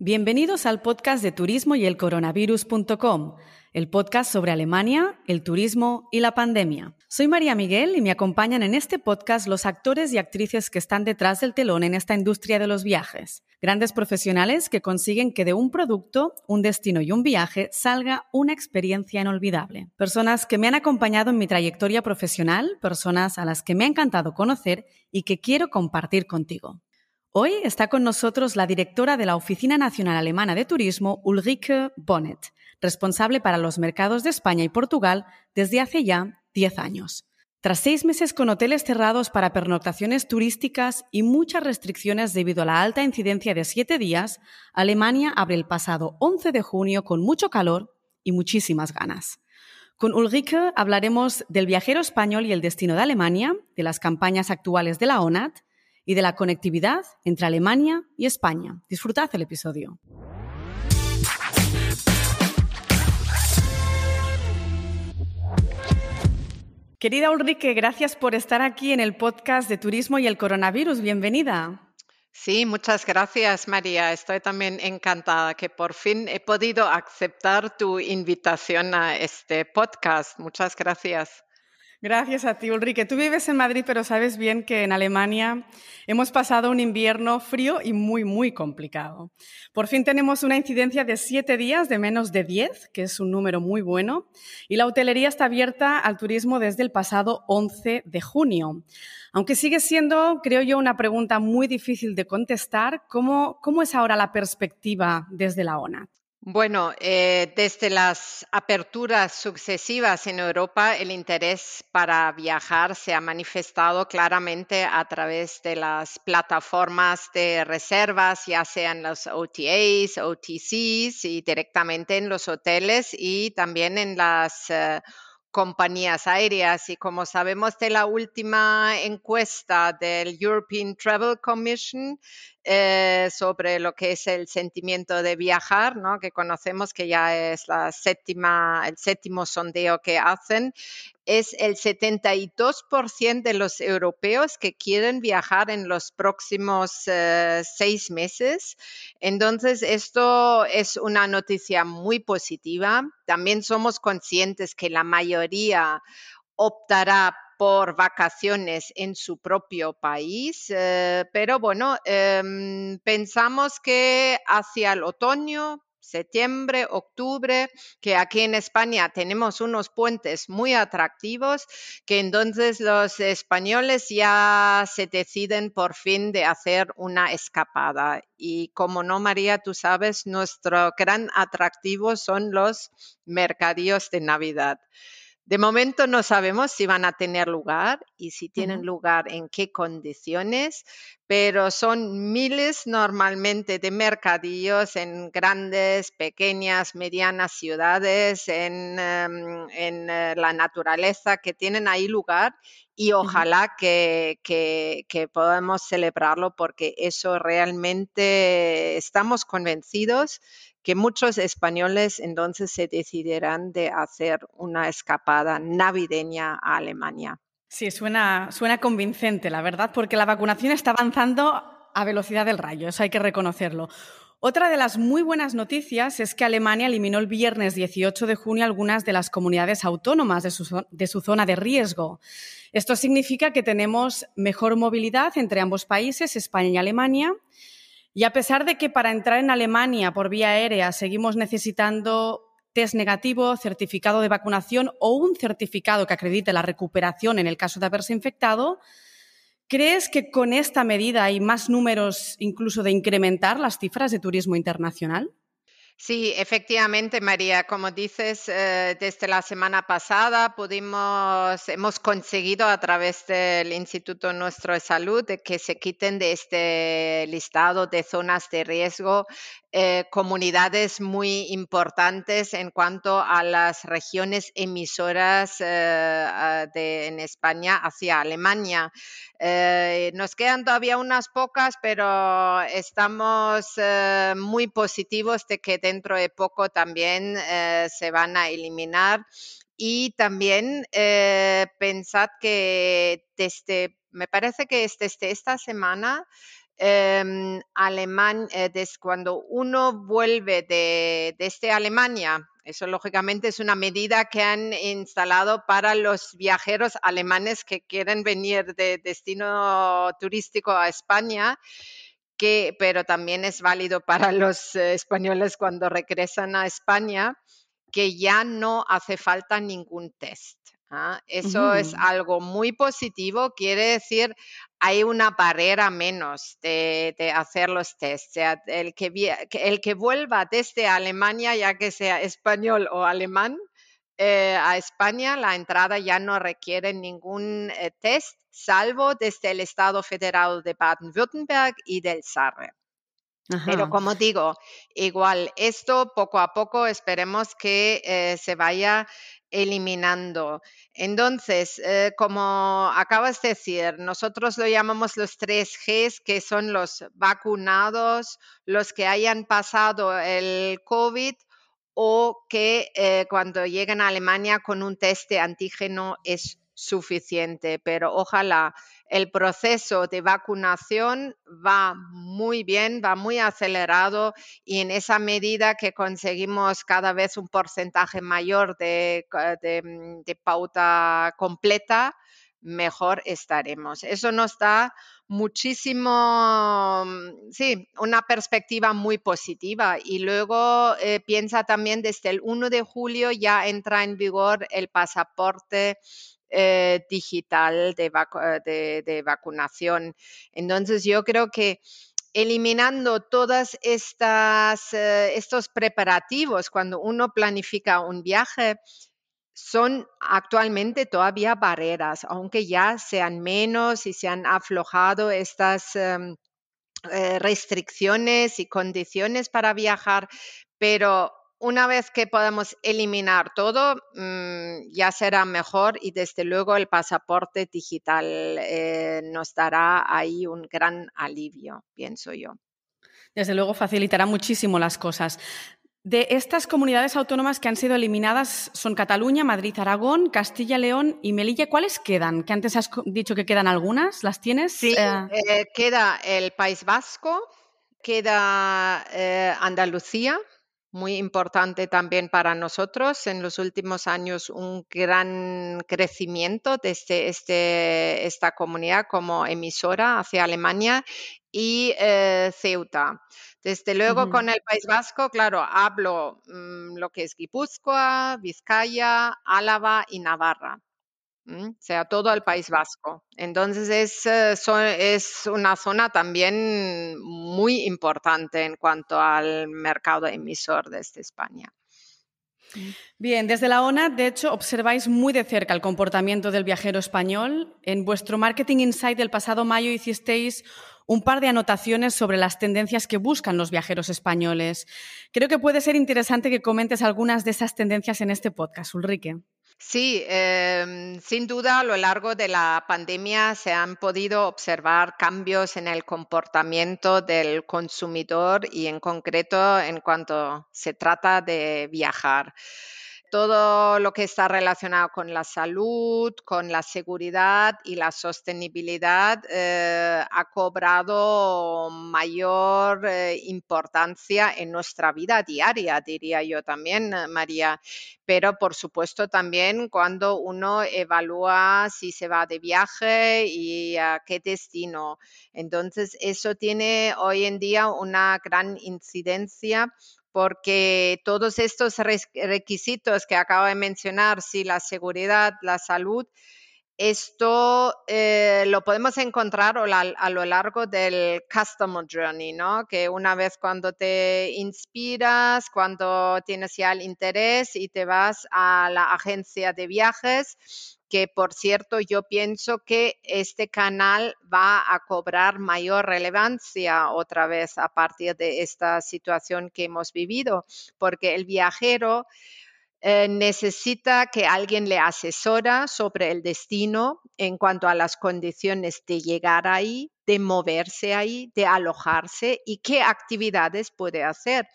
Bienvenidos al podcast de turismo y el coronavirus.com, el podcast sobre Alemania, el turismo y la pandemia. Soy María Miguel y me acompañan en este podcast los actores y actrices que están detrás del telón en esta industria de los viajes. Grandes profesionales que consiguen que de un producto, un destino y un viaje salga una experiencia inolvidable. Personas que me han acompañado en mi trayectoria profesional, personas a las que me ha encantado conocer y que quiero compartir contigo. Hoy está con nosotros la directora de la Oficina Nacional Alemana de Turismo, Ulrike Bonnet, responsable para los mercados de España y Portugal desde hace ya 10 años. Tras seis meses con hoteles cerrados para pernoctaciones turísticas y muchas restricciones debido a la alta incidencia de siete días, Alemania abre el pasado 11 de junio con mucho calor y muchísimas ganas. Con Ulrike hablaremos del viajero español y el destino de Alemania, de las campañas actuales de la ONAT y de la conectividad entre Alemania y España. Disfrutad el episodio. Querida Ulrike, gracias por estar aquí en el podcast de Turismo y el Coronavirus. Bienvenida. Sí, muchas gracias, María. Estoy también encantada que por fin he podido aceptar tu invitación a este podcast. Muchas gracias. Gracias a ti, Ulrike. Tú vives en Madrid, pero sabes bien que en Alemania hemos pasado un invierno frío y muy, muy complicado. Por fin tenemos una incidencia de siete días de menos de diez, que es un número muy bueno, y la hotelería está abierta al turismo desde el pasado 11 de junio. Aunque sigue siendo, creo yo, una pregunta muy difícil de contestar, ¿cómo, cómo es ahora la perspectiva desde la ONA? Bueno, eh, desde las aperturas sucesivas en Europa, el interés para viajar se ha manifestado claramente a través de las plataformas de reservas, ya sean los OTAs, OTCs y directamente en los hoteles y también en las eh, compañías aéreas. Y como sabemos de la última encuesta del European Travel Commission eh, sobre lo que es el sentimiento de viajar, ¿no? que conocemos que ya es la séptima, el séptimo sondeo que hacen, es el 72% de los europeos que quieren viajar en los próximos eh, seis meses. Entonces, esto es una noticia muy positiva. También somos conscientes que la mayoría optará por vacaciones en su propio país, eh, pero bueno, em, pensamos que hacia el otoño, septiembre, octubre, que aquí en España tenemos unos puentes muy atractivos, que entonces los españoles ya se deciden por fin de hacer una escapada. Y como no, María, tú sabes, nuestro gran atractivo son los mercadillos de Navidad. De momento no sabemos si van a tener lugar y si tienen lugar en qué condiciones, pero son miles normalmente de mercadillos en grandes, pequeñas, medianas ciudades, en, em, eh, la naturaleza que tienen ahí lugar y ojalá que, que, que, podamos celebrarlo porque eso realmente estamos convencidos que muchos españoles entonces se decidirán de hacer una escapada navideña a Alemania. Sí, suena, suena convincente, la verdad, porque la vacunación está avanzando a velocidad del rayo, eso hay que reconocerlo. Otra de las muy buenas noticias es que Alemania eliminó el viernes 18 de junio algunas de las comunidades autónomas de su, de su, zona de riesgo. Esto significa que tenemos mejor movilidad entre ambos países, España y Alemania, y a pesar de que para entrar en Alemania por vía aérea seguimos necesitando test negativo, certificado de vacunación o un certificado que acredite la recuperación en el caso de haberse infectado, ¿crees que con esta medida hay más números incluso de incrementar las cifras de turismo internacional? Sí, efectivamente, María, como dices, eh, desde la semana pasada pudimos, hemos conseguido a través del Instituto Nuestro de Salud que se quiten de este listado de zonas de riesgo eh, comunidades muy importantes en cuanto a las regiones emisoras eh, de, en España hacia Alemania. Nos quedan todavía unas pocas, pero estamos muy positivos de que dentro de poco también se van a eliminar. Y también pensad que desde, me parece que desde esta semana em, eh, cuando uno vuelve de, desde Alemania, eso lógicamente es una medida que han instalado para los viajeros alemanes que quieren venir de destino turístico a España. Que, pero también es válido para los eh, españoles cuando regresan a España, que ya no hace falta ningún test. ¿ah? Eso es algo muy positivo, quiere decir hay una barrera menos de, hacer los test. sea, el que, el que vuelva desde Alemania, ya que sea español o alemán, eh, a España, la entrada ya no requiere ningún eh, test, salvo desde el Estado Federal de Baden-Württemberg y del Sarre. Pero como digo, igual, esto poco a poco esperemos que eh, se vaya eliminando. Entonces, eh, como acabas de decir, nosotros lo llamamos los tres Gs, que son los vacunados, los que hayan pasado el COVID o que eh, cuando llegan a Alemania con un test de antígeno es suficiente, pero ojalá el proceso de vacunación va muy bien, va muy acelerado y en esa medida que conseguimos cada vez un porcentaje mayor de, mm, pauta completa, mejor estaremos. Eso nos da muchísimo, mm, sí, una perspectiva muy positiva. Y luego eh, piensa también desde el 1 de julio ya entra en vigor el pasaporte eh, digital eh, de, vacunación. Entonces yo creo que eliminando todos eh, estos preparativos cuando uno planifica un viaje, son actualmente todavía barreras, aunque ya sean menos y se han aflojado estas em, restricciones y condiciones para viajar, pero una vez que podamos eliminar todo, mm, ya será mejor y desde luego el pasaporte digital eh, nos dará ahí un gran alivio, pienso yo. Desde luego facilitará muchísimo las cosas. De estas comunidades autónomas que han sido eliminadas son Cataluña, Madrid, Aragón, Castilla, León y Melilla. ¿Cuáles quedan? Que antes has dicho que quedan algunas. ¿Las tienes? Sí, eh, eh, queda el País Vasco, queda Andalucía, muy importante también para nosotros. En los últimos años un gran crecimiento desde este, esta comunidad como emisora hacia Alemania y eh, Ceuta. Desde luego con el País Vasco, claro, hablo mm, lo que es Guipúzcoa, Vizcaya, Álava y Navarra o sea, todo el País Vasco. Entonces es, eh, es una zona también muy importante en cuanto al mercado emisor desde España. Bien, desde la ONA, de hecho, observáis muy de cerca el comportamiento del viajero español. En vuestro Marketing Insight del pasado mayo hicisteis un par de anotaciones sobre las tendencias que buscan los viajeros españoles. Creo que puede ser interesante que comentes algunas de esas tendencias en este podcast, Ulrike. Sí, em, sin duda a lo largo de la pandemia se han podido observar cambios en el comportamiento del consumidor y en concreto en cuanto se trata de viajar todo lo que está relacionado con la salud, con la seguridad y la sostenibilidad eh, ha cobrado mayor eh, importancia en nuestra vida diaria, diría yo también, eh, María. Pero por supuesto también cuando uno evalúa si se va de viaje y a qué destino. Entonces, eso tiene hoy en día una gran incidencia porque todos estos requisitos que acabo de mencionar, si la seguridad, la salud, esto eh, lo podemos encontrar a lo largo del Customer Journey, ¿no? Que una vez cuando te inspiras, cuando tienes ya el interés y te vas a la agencia de viajes, que por cierto yo pienso que este canal va a cobrar mayor relevancia otra vez a partir de esta situación que hemos vivido, porque el viajero eh, necesita que alguien le asesora sobre el destino en cuanto a las condiciones de llegar ahí, de moverse ahí, de alojarse y qué actividades puede hacer.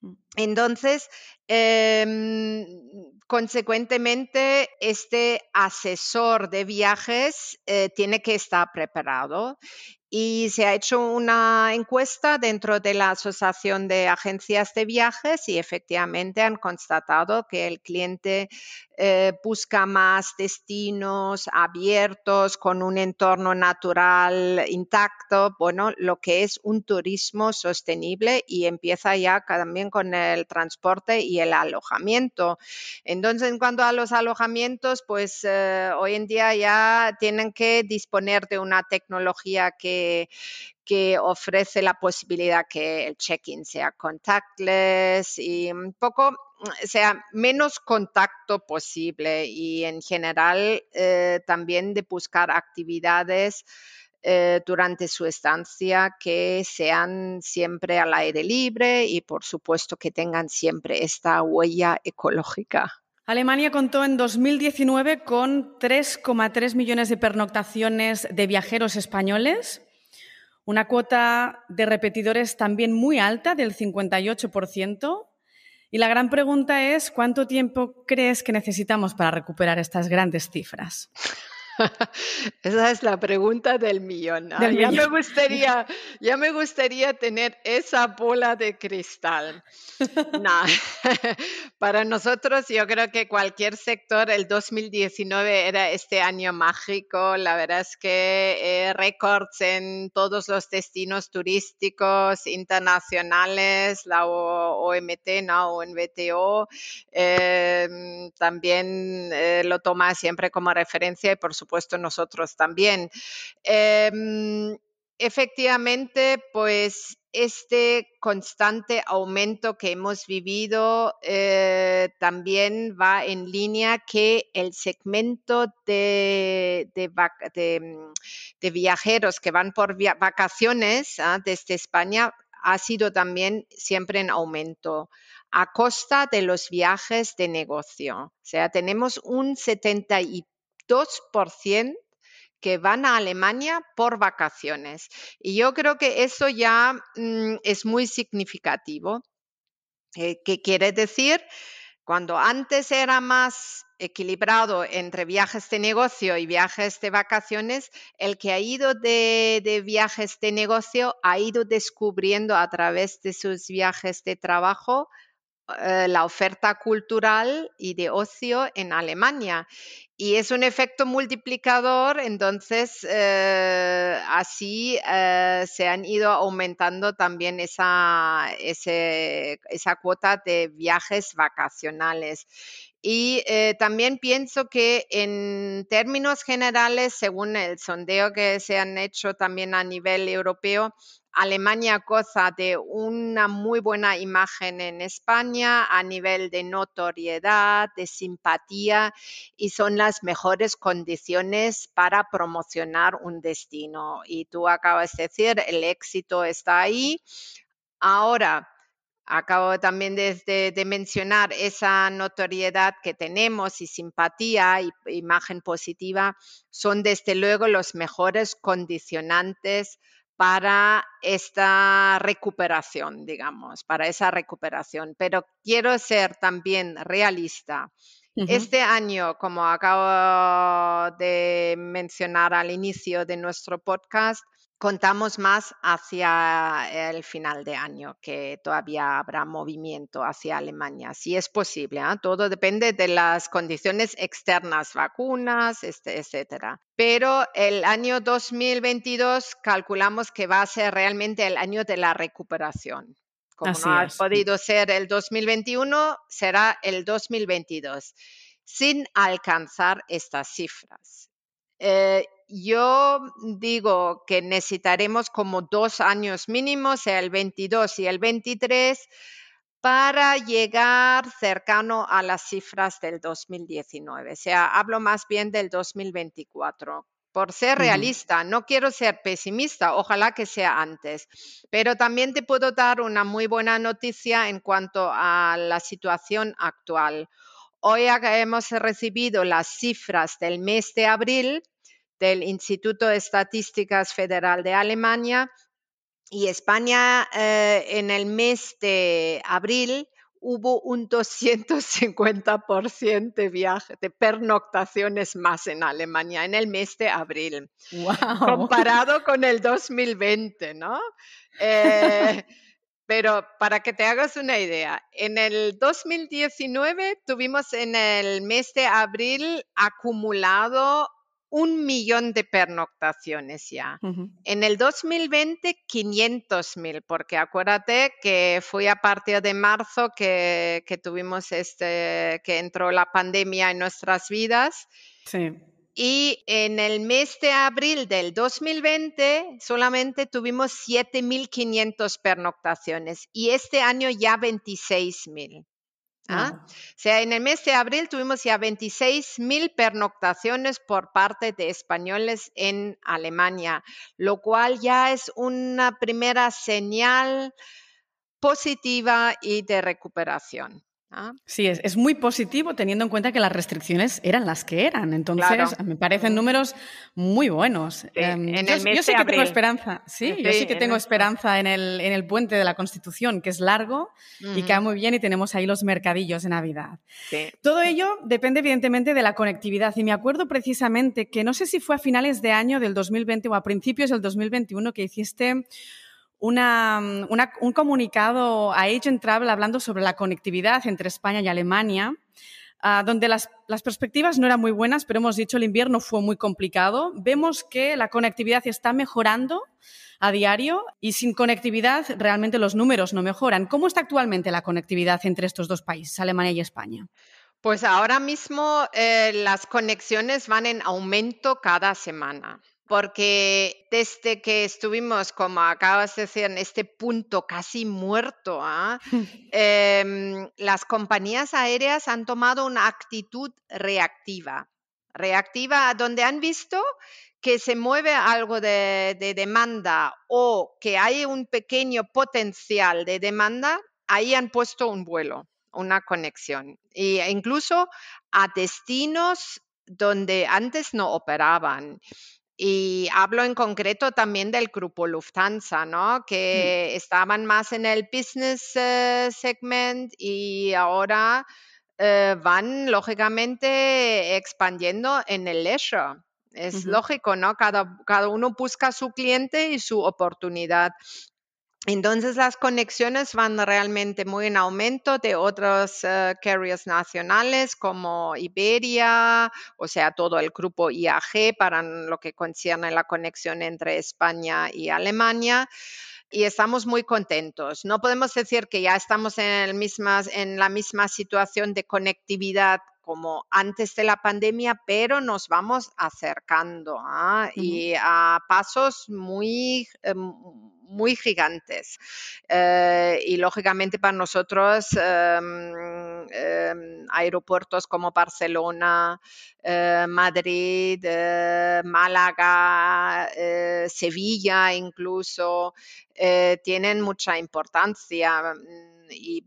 Mm. Entonces, em, consecuentemente, este asesor de viajes eh, tiene que estar preparado y se ha hecho una encuesta dentro de la Asociación de Agencias de Viajes y efectivamente han constatado que el cliente eh, busca más destinos abiertos con un entorno natural intacto, bueno, lo que es un turismo sostenible y empieza ya también con el transporte y el alojamiento. Entonces, en cuanto a los alojamientos, pues eh, hoy en día ya tienen que disponer de una tecnología que que, ofrece la posibilidad que el check-in sea contactless y un poco sea menos contacto posible y en general eh, también de buscar actividades eh, durante su estancia que sean siempre al aire libre y por supuesto que tengan siempre esta huella ecológica. Alemania contó en 2019 con 3,3 millones de pernoctaciones de viajeros españoles una cuota de repetidores también muy alta, del 58%. Y la gran pregunta es, ¿cuánto tiempo crees que necesitamos para recuperar estas grandes cifras? Esa es la pregunta del millón. Ya, Me gustaría, ya me gustaría tener esa bola de cristal. Para nosotros yo creo que cualquier sector, el 2019 era este año mágico. La verdad es que eh, récords en todos los destinos turísticos internacionales, la OMT, ¿no? ONVTO, eh, también eh, lo toma siempre como referencia y por supuesto supuesto nosotros también. Em, efectivamente, pues este constante aumento que hemos vivido eh, también va en línea que el segmento de, de, viajeros que van por vacaciones ¿ah? desde España ha sido también siempre en aumento a costa de los viajes de negocio. O sea, tenemos un 70 y 2% que van a Alemania por vacaciones. Y yo creo que eso ya mm, es muy significativo. Eh, ¿Qué quiere decir? Cuando antes era más equilibrado entre viajes de negocio y viajes de vacaciones, el que ha ido de, de, viajes de negocio ha ido descubriendo a través de sus viajes de trabajo eh, la oferta cultural y de ocio en Alemania. Y es un efecto multiplicador, entonces eh, así eh, se han ido aumentando también esa, esa cuota de viajes vacacionales. Y también pienso que en términos generales, según el sondeo que se han hecho también a nivel europeo, Alemania goza de una muy buena imagen en España a nivel de notoriedad, de simpatía y son las mejores condiciones para promocionar un destino. Y tú acabas de decir, el éxito está ahí. Ahora, acabo también de, de, mencionar esa notoriedad que tenemos y simpatía y imagen positiva son desde luego los mejores condicionantes para esta recuperación, digamos, para esa recuperación. Pero quiero ser también realista. Este año, como acabo de mencionar al inicio de nuestro podcast, contamos más hacia el final de año, que todavía habrá movimiento hacia Alemania, si es posible. ¿ah? Todo depende de las condiciones externas, vacunas, este, etcétera. Pero el año 2022 calculamos que va a ser realmente el año de la recuperación. Como no ha podido ser el 2021, será el 2022, sin alcanzar estas cifras. Eh, yo digo que necesitaremos como dos años mínimos, el 22 y el 23, para llegar cercano a las cifras del 2019. O sea, hablo más bien del 2024. Por ser realista, no quiero ser pesimista, ojalá que sea antes, pero también te puedo dar una muy buena noticia en cuanto a la situación actual. Hoy hemos recibido las cifras del mes de abril del Instituto de Estadísticas Federal de Alemania y España eh, en el mes de abril hubo un 250% de viajes, de pernoctaciones más en Alemania en el mes de abril, comparado con el 2020, ¿no? Eh, pero para que te hagas una idea, en el 2019 tuvimos en el mes de abril acumulado un millón de pernoctaciones ya. En el 2020, 500 mil, porque acuérdate que fue a partir de marzo que, que, tuvimos este, que entró la pandemia en nuestras vidas. Sí. Y en el mes de abril del 2020 solamente tuvimos 7.500 pernoctaciones y este año ya 26.000. ¿ah? O sea, en el mes de abril tuvimos ya 26.000 pernoctaciones por parte de españoles en Alemania, lo cual ya es una primera señal positiva y de recuperación. ¿Ah? Sí, es, muy positivo teniendo en cuenta que las restricciones eran las que eran. Entonces, me parecen números muy buenos. Em, yo, sí que tengo esperanza, sí, yo sí que tengo esperanza en el, en el puente de la Constitución, que es largo y cae muy bien y tenemos ahí los mercadillos de Navidad. Todo ello depende evidentemente de la conectividad y me acuerdo precisamente que no sé si fue a finales de año del 2020 o a principios del 2021 que hiciste una, un comunicado a Agent Travel hablando sobre la conectividad entre España y Alemania, ah, donde las, las, perspectivas no eran muy buenas, pero hemos dicho el invierno fue muy complicado. Vemos que la conectividad está mejorando a diario y sin conectividad realmente los números no mejoran. ¿Cómo está actualmente la conectividad entre estos dos países, Alemania y España? Pues ahora mismo eh, las conexiones van en aumento cada semana porque desde que estuvimos, como acabas de decir, en este punto casi muerto, ¿ah? em, las compañías aéreas han tomado una actitud reactiva, reactiva donde han visto que se mueve algo de, de demanda o que hay un pequeño potencial de demanda, ahí han puesto un vuelo, una conexión. E incluso a destinos donde antes no operaban. Y hablo en concreto también del grupo Lufthansa, ¿no? Mm. Que estaban más en el business eh, segment y ahora eh, van lógicamente expandiendo en el leisure. Es lógico, ¿no? Cada, cada uno busca su cliente y su oportunidad. Entonces las conexiones van realmente muy en aumento de otros eh, carriers nacionales como Iberia, o sea, todo el grupo IAG para lo que concierne la conexión entre España y Alemania y estamos muy contentos. No podemos decir que ya estamos en, en la misma situación de conectividad como antes de la pandemia, pero nos vamos acercando ¿ah? y a pasos muy, eh, muy gigantes. Eh, y lógicamente para nosotros em, em, aeropuertos como Barcelona, eh, Madrid, Málaga, Sevilla incluso, tienen mucha importancia mm, y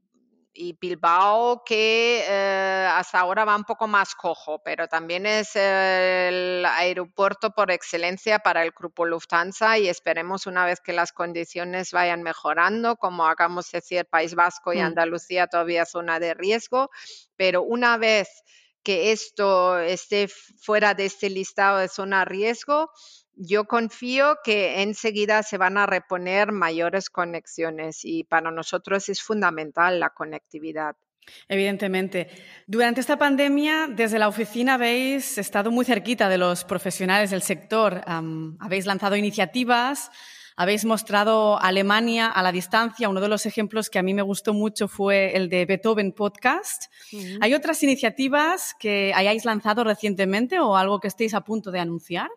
y Bilbao que eh, hasta ahora va un poco más cojo, pero también es el aeropuerto por excelencia para el grupo Lufthansa y esperemos una vez que las condiciones vayan mejorando, como hagamos decir, País Vasco y mm. Andalucía todavía zona de riesgo, pero una vez que esto esté fuera de este listado de zona de riesgo, yo confío que enseguida se van a reponer mayores conexiones y para nosotros es fundamental la conectividad. Evidentemente. Durante esta pandemia, desde la oficina habéis estado muy cerquita de los profesionales del sector. habéis lanzado iniciativas, habéis mostrado Alemania a la distancia. Uno de los ejemplos que a mí me gustó mucho fue el de Beethoven Podcast. ¿Hay otras iniciativas que hayáis lanzado recientemente o algo que estéis a punto de anunciar?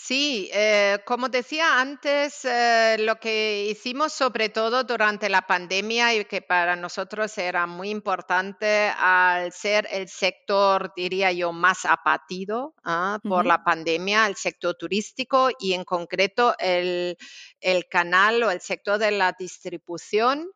Sí, eh, como decía antes, eh, lo que hicimos sobre todo durante la pandemia y que para nosotros era muy importante al ser el sector, diría yo, más apatido ah, por la pandemia, el sector turístico y en concreto el canal o el sector de la distribución.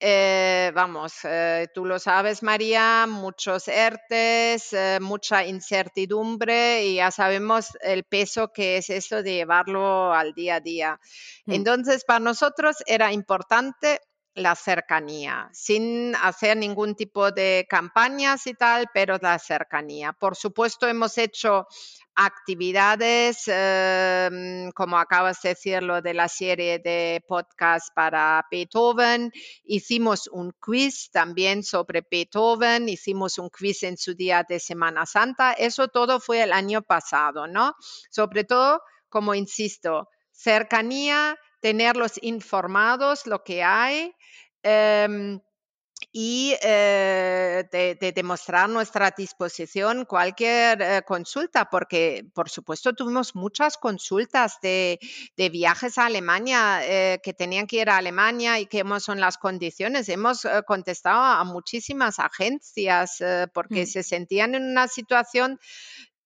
Eh, vamos, eh, tú lo sabes, María, muchos ERTES, eh, mucha incertidumbre y ya sabemos el peso que es eso de llevarlo al día a día. Mm. Entonces, para nosotros era importante la cercanía, sin hacer ningún tipo de campañas y tal, pero la cercanía. Por supuesto, hemos hecho actividades, em, como acabas de decirlo, de la serie de podcast para Beethoven. Hicimos un quiz también sobre Beethoven, hicimos un quiz en su día de Semana Santa. Eso todo fue el año pasado, ¿no? Sobre todo, como insisto, cercanía, tenerlos informados, lo que hay. Em, y eh, de, demostrar nuestra disposición cualquier eh, consulta, porque por supuesto tuvimos muchas consultas de, viajes a Alemania, eh, que tenían que ir a Alemania y cómo son las condiciones. Hemos contestado a muchísimas agencias porque mm. se sentían en una situación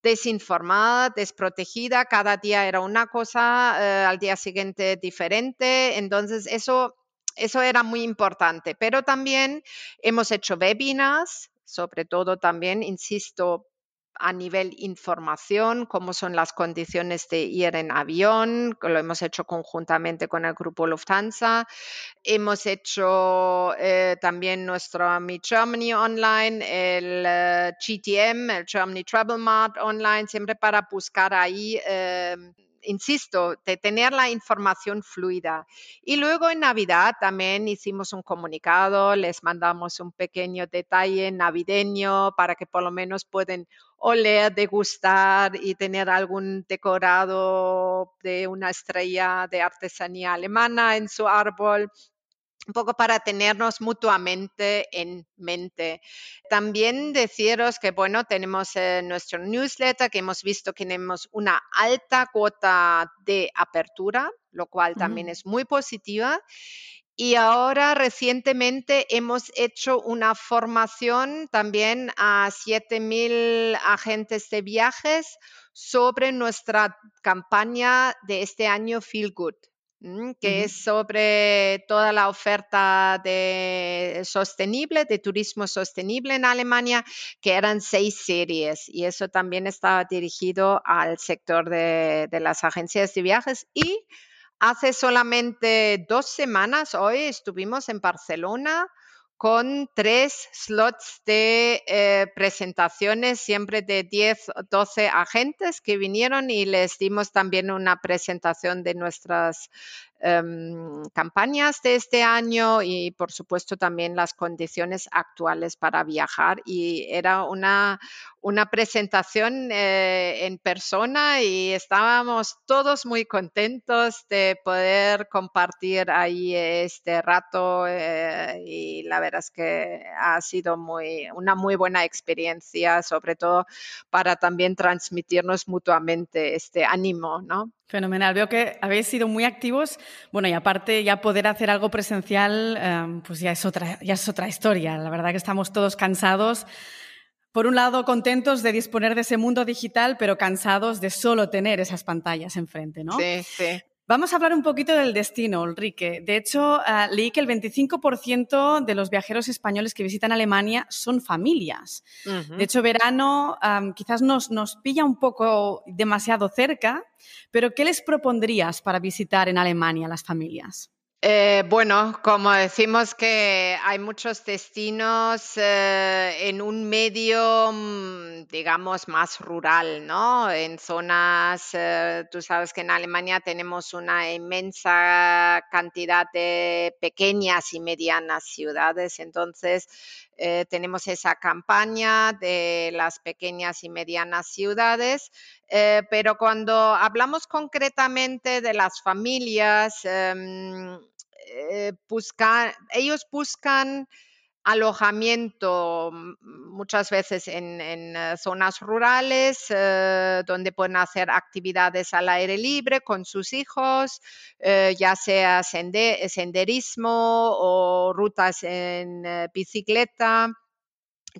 desinformada, desprotegida, cada día era una cosa, al día siguiente diferente. Entonces, eso eso era muy importante, pero también hemos hecho webinars, sobre todo también, insisto, a nivel información, cómo son las condiciones de ir en avión, lo hemos hecho conjuntamente con el grupo Lufthansa. Hemos hecho eh, también nuestro Mi Germany Online, el eh, GTM, el Germany Travel Mart Online, siempre para buscar ahí. Eh, insisto, de tener la información fluida. Y luego en Navidad también hicimos un comunicado, les mandamos un pequeño detalle navideño para que por lo menos puedan oler, degustar y tener algún decorado de una estrella de artesanía alemana en su árbol un poco para tenernos mutuamente en mente. También deciros que, bueno, tenemos nuestro newsletter, que hemos visto que tenemos una alta cuota de apertura, lo cual también es muy positiva. Y ahora recientemente hemos hecho una formación también a 7.000 agentes de viajes sobre nuestra campaña de este año Feel Good. Mm, que es sobre toda la oferta de sostenible, de turismo sostenible en Alemania, que eran seis series y eso también estaba dirigido al sector de, de las agencias de viajes. Y hace solamente dos semanas, hoy estuvimos en Barcelona con tres slots de eh, presentaciones, siempre de 10 o 12 agentes que vinieron y les dimos también una presentación de nuestras Em, campañas de este año y por supuesto también las condiciones actuales para viajar y era una, una presentación eh, en persona y estábamos todos muy contentos de poder compartir ahí este rato eh, y la verdad es que ha sido muy, una muy buena experiencia, sobre todo para también transmitirnos mutuamente este ánimo, ¿no? Fenomenal. Veo que habéis sido muy activos. Bueno, y aparte ya poder hacer algo presencial, em, pues ya es otra, ya es otra historia. La verdad que estamos todos cansados. Por un lado, contentos de disponer de ese mundo digital, pero cansados de solo tener esas pantallas enfrente, ¿no? Sí, sí. Vamos a hablar un poquito del destino, Ulrike. De hecho, ah, leí que el 25% de los viajeros españoles que visitan Alemania son familias. De hecho, verano quizás nos, nos pilla un poco demasiado cerca, pero ¿qué les propondrías para visitar en Alemania las familias? Eh, bueno, como decimos que hay muchos destinos eh, en un medio, mm, digamos, más rural, ¿no? En zonas, eh, tú sabes que en Alemania tenemos una inmensa cantidad de pequeñas y medianas ciudades, entonces tenemos esa campaña de las pequeñas y medianas ciudades, pero cuando hablamos concretamente de las familias, em, eh, ellos buscan alojamiento mm, muchas veces en, eh, zonas rurales eh, donde pueden hacer actividades al aire libre con sus hijos, ya sea senderismo o rutas en bicicleta.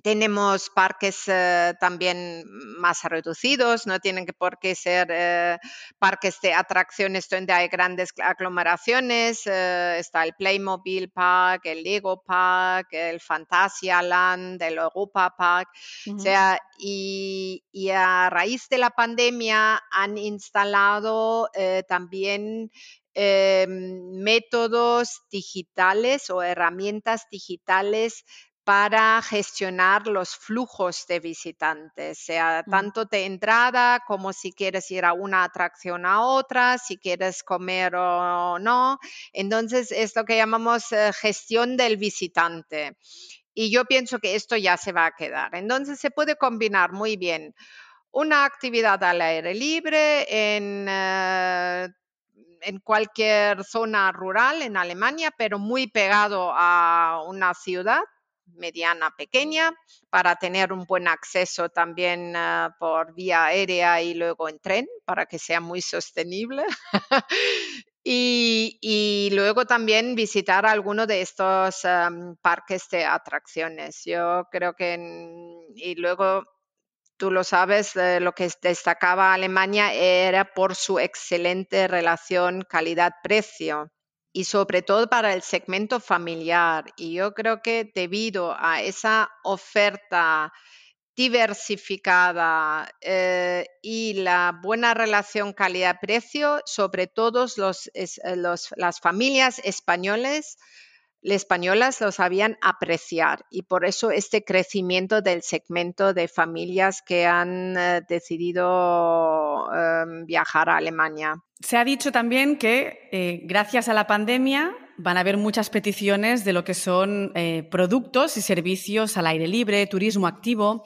Tenemos parques eh, también más reducidos, no tienen que por qué ser eh, parques de atracciones donde hay grandes aglomeraciones. Eh, está el Playmobil Park, el Lego Park, el Fantasia Land, el Europa Park. O sea, y, y, a raíz de la pandemia han instalado también métodos digitales o herramientas digitales para gestionar los flujos de visitantes, sea tanto de entrada como si quieres ir a una atracción a otra, si quieres comer o no. Entonces, es lo que llamamos eh, gestión del visitante. Y yo pienso que esto ya se va a quedar. Entonces, se puede combinar muy bien una actividad al aire libre en... Eh, en cualquier zona rural en Alemania, pero muy pegado a una ciudad mediana, pequeña, para tener un buen acceso también ah, por vía aérea y luego en tren, para que sea muy sostenible. y, luego también visitar alguno de estos parques de atracciones. Yo creo que, y luego tú lo sabes, eh, lo que destacaba Alemania era por su excelente relación calidad-precio y sobre todo para el segmento familiar. Y yo creo que debido a esa oferta diversificada eh, y la buena relación calidad-precio, sobre todo los, las familias españoles, españolas lo sabían apreciar y por eso este crecimiento del segmento de familias que han eh, decidido em, viajar a Alemania. Se ha dicho también que eh, gracias a la pandemia van a haber muchas peticiones de lo que son eh, productos y servicios al aire libre, turismo activo.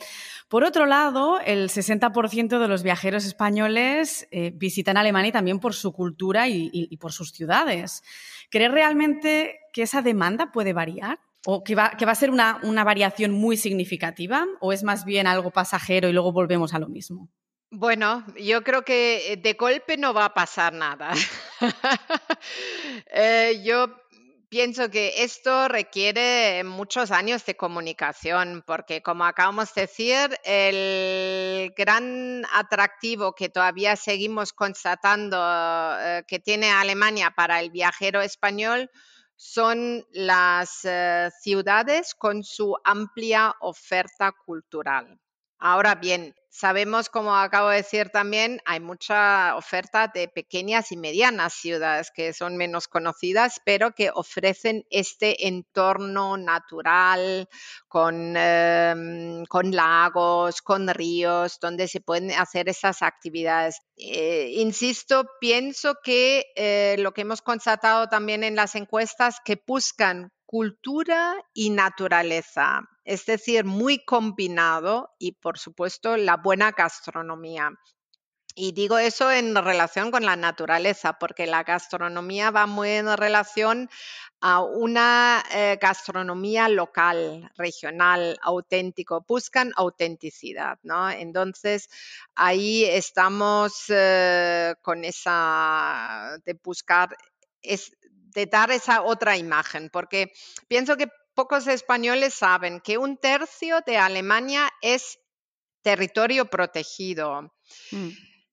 Por otro lado, el 60% de los viajeros españoles visitan Alemania también por su cultura y por sus ciudades. ¿Crees realmente que esa demanda puede variar? ¿O que va, a ser una variación muy significativa? ¿O es más bien algo pasajero y luego volvemos a lo mismo? Bueno, yo creo que de golpe no va a pasar nada. eh, yo pienso que esto requiere muchos años de comunicación, porque como acabamos de decir, el gran atractivo que todavía seguimos constatando eh, que tiene Alemania para el viajero español son las eh, ciudades con su amplia oferta cultural. Ahora bien, Sabemos, como acabo de decir también, hay mucha oferta de pequeñas y medianas ciudades que son menos conocidas, pero que ofrecen este entorno natural con, em, con lagos, con ríos, donde se pueden hacer esas actividades. Eh, insisto, pienso que eh, lo que hemos constatado también en las encuestas, que buscan cultura y naturaleza, es decir, muy combinado y por supuesto la buena gastronomía. Y digo eso en relación con la naturaleza, porque la gastronomía va muy en relación a una eh, gastronomía local, regional, auténtico. Buscan autenticidad, ¿no? Entonces, ahí estamos eh, con esa de buscar es, de dar esa otra imagen, porque pienso que pocos españoles saben que un tercio de Alemania es territorio protegido.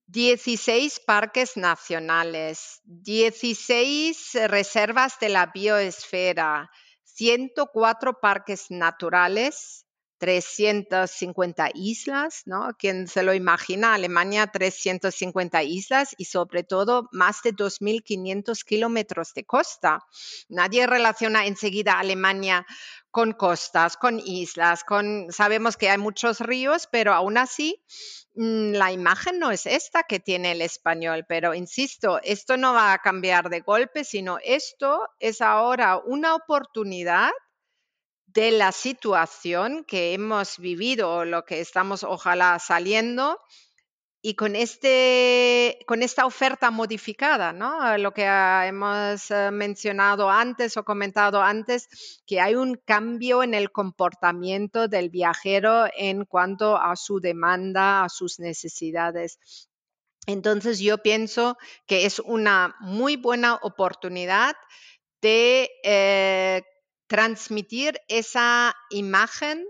16 mm. parques nacionales, 16 reservas de la bioesfera, 104 parques naturales, 350 islas, ¿no? Quien se lo imagina, Alemania 350 islas y sobre todo más de 2.500 kilómetros de costa. Nadie relaciona enseguida Alemania con costas, con islas, con sabemos que hay muchos ríos, pero aún así mm, la imagen no es esta que tiene el español, pero insisto, esto no va a cambiar de golpe, sino esto es ahora una oportunidad de la situación que hemos vivido o lo que estamos ojalá saliendo y con, este, con esta oferta modificada, ¿no? Lo que hemos eh, mencionado antes o comentado antes, que hay un cambio en el comportamiento del viajero en cuanto a su demanda, a sus necesidades. Entonces yo pienso que es una muy buena oportunidad de eh, transmitir esa imagen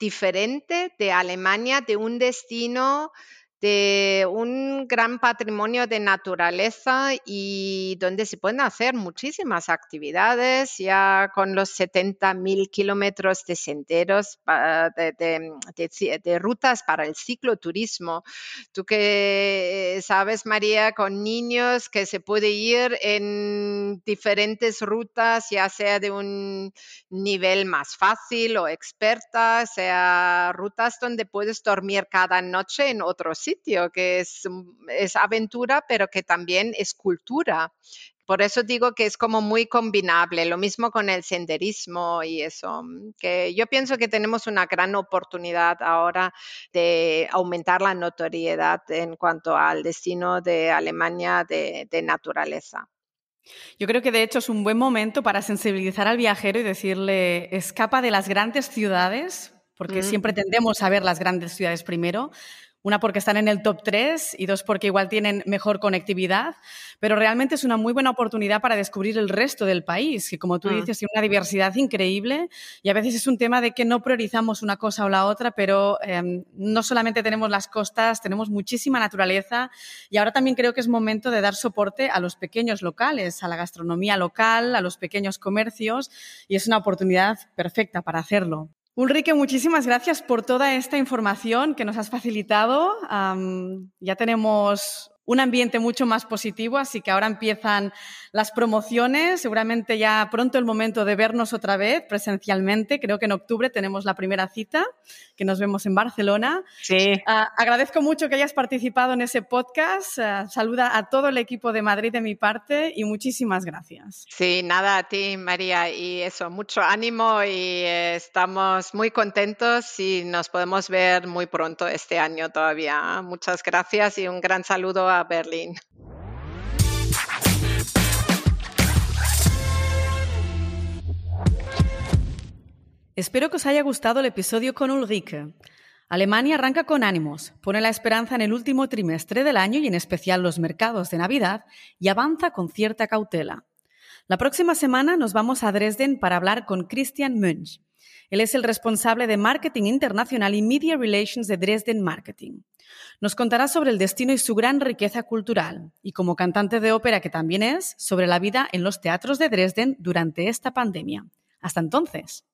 diferente de Alemania, de un destino de un gran patrimonio de naturaleza y donde se pueden hacer muchísimas actividades, ya con los 70.000 kilómetros de senderos, de, rutas para el cicloturismo. Tú que sabes, María, con niños que se puede ir en diferentes rutas, ya sea de un nivel más fácil o experta, sea rutas donde puedes dormir cada noche en otro sitio sitio, que es, es aventura, pero que también es cultura. Por eso digo que es como muy combinable, lo mismo con el senderismo y eso, que yo pienso que tenemos una gran oportunidad ahora de aumentar la notoriedad en cuanto al destino de Alemania de, de naturaleza. Yo creo que de hecho es un buen momento para sensibilizar al viajero y decirle, escapa de las grandes ciudades, porque mm. siempre tendemos a ver las grandes ciudades primero, una porque están en el top 3 y dos porque igual tienen mejor conectividad, pero realmente es una muy buena oportunidad para descubrir el resto del país, que como tú mm. dices, tiene una diversidad increíble y a veces es un tema de que no priorizamos una cosa o la otra, pero em, no solamente tenemos las costas, tenemos muchísima naturaleza y ahora también creo que es momento de dar soporte a los pequeños locales, a la gastronomía local, a los pequeños comercios y es una oportunidad perfecta para hacerlo. Ulrike, muchísimas gracias por toda esta información que nos has facilitado. ya tenemos un ambiente mucho más positivo, así que ahora empiezan las promociones, seguramente ya pronto el momento de vernos otra vez presencialmente, creo que en octubre tenemos la primera cita, que nos vemos en Barcelona. Sí. Ah, agradezco mucho que hayas participado en ese podcast, ah, saluda a todo el equipo de Madrid de mi parte y muchísimas gracias. Sí, nada a ti María y eso, mucho ánimo y eh, estamos muy contentos y nos podemos ver muy pronto este año todavía. Muchas gracias y un gran saludo Berlín. Espero que os haya gustado el episodio con Ulrike. Alemania arranca con ánimos, pone la esperanza en el último trimestre del año y en especial los mercados de Navidad y avanza con cierta cautela. La próxima semana nos vamos a Dresden para hablar con Christian Münch. Él es el responsable de Marketing Internacional y Media Relations de Dresden Marketing. Nos contará sobre el destino y su gran riqueza cultural, y como cantante de ópera que también es, sobre la vida en los teatros de Dresden durante esta pandemia. Hasta entonces.